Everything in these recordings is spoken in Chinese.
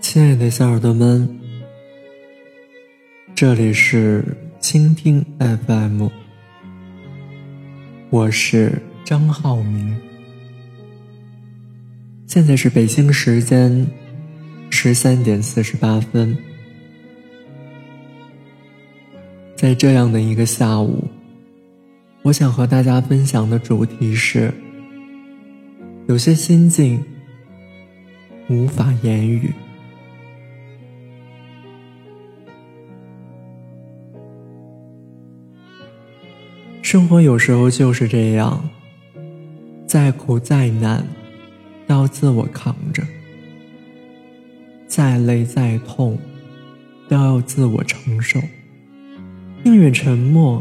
亲爱的小耳朵们，这里是倾听 FM，我是张浩明。现在是北京时间十三点四十八分，在这样的一个下午，我想和大家分享的主题是：有些心境无法言语。生活有时候就是这样，再苦再难，都要自我扛着；再累再痛，都要自我承受。宁愿沉默，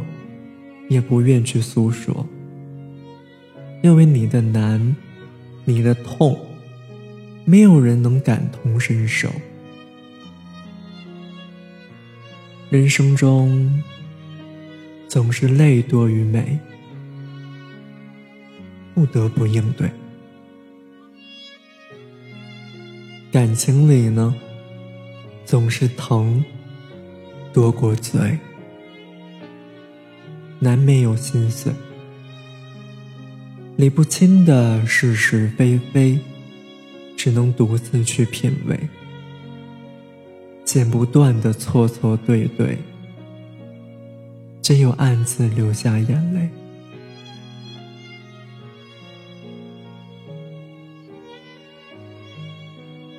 也不愿去诉说，因为你的难，你的痛，没有人能感同身受。人生中。总是泪多于美，不得不应对。感情里呢，总是疼多过嘴，难免有心碎。理不清的是是非非，只能独自去品味。剪不断的错错对对。只有暗自流下眼泪。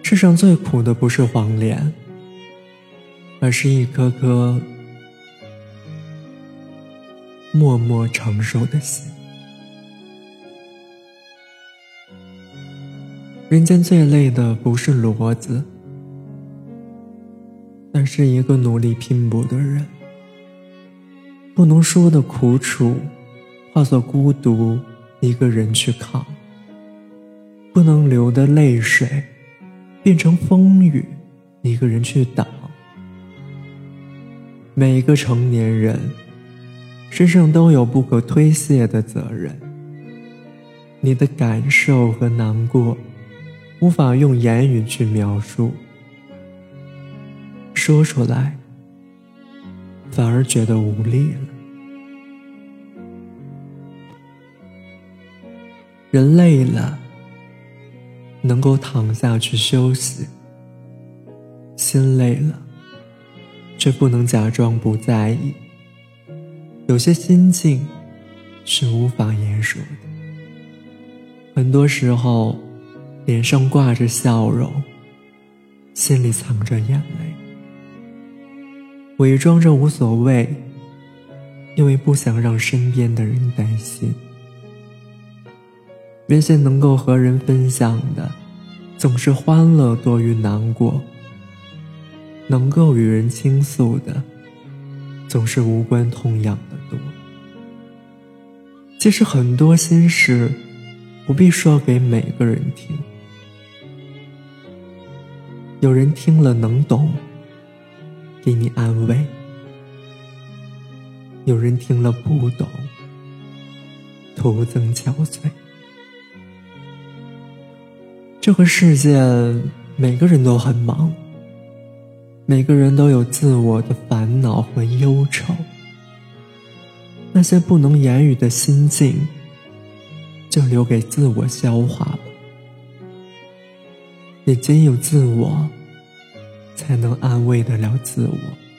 世上最苦的不是黄连，而是一颗颗默默承受的心。人间最累的不是骡子，而是一个努力拼搏的人。不能说的苦楚，化作孤独，一个人去扛；不能流的泪水，变成风雨，一个人去挡。每一个成年人身上都有不可推卸的责任。你的感受和难过，无法用言语去描述，说出来。反而觉得无力了。人累了，能够躺下去休息；心累了，却不能假装不在意。有些心境是无法言说的。很多时候，脸上挂着笑容，心里藏着眼泪。伪装着无所谓，因为不想让身边的人担心。原先能够和人分享的，总是欢乐多于难过；能够与人倾诉的，总是无关痛痒的多。其实很多心事，不必说给每个人听，有人听了能懂。给你安慰，有人听了不懂，徒增憔悴。这个世界，每个人都很忙，每个人都有自我的烦恼和忧愁。那些不能言语的心境，就留给自我消化吧。也仅有自我。才能安慰得了自我。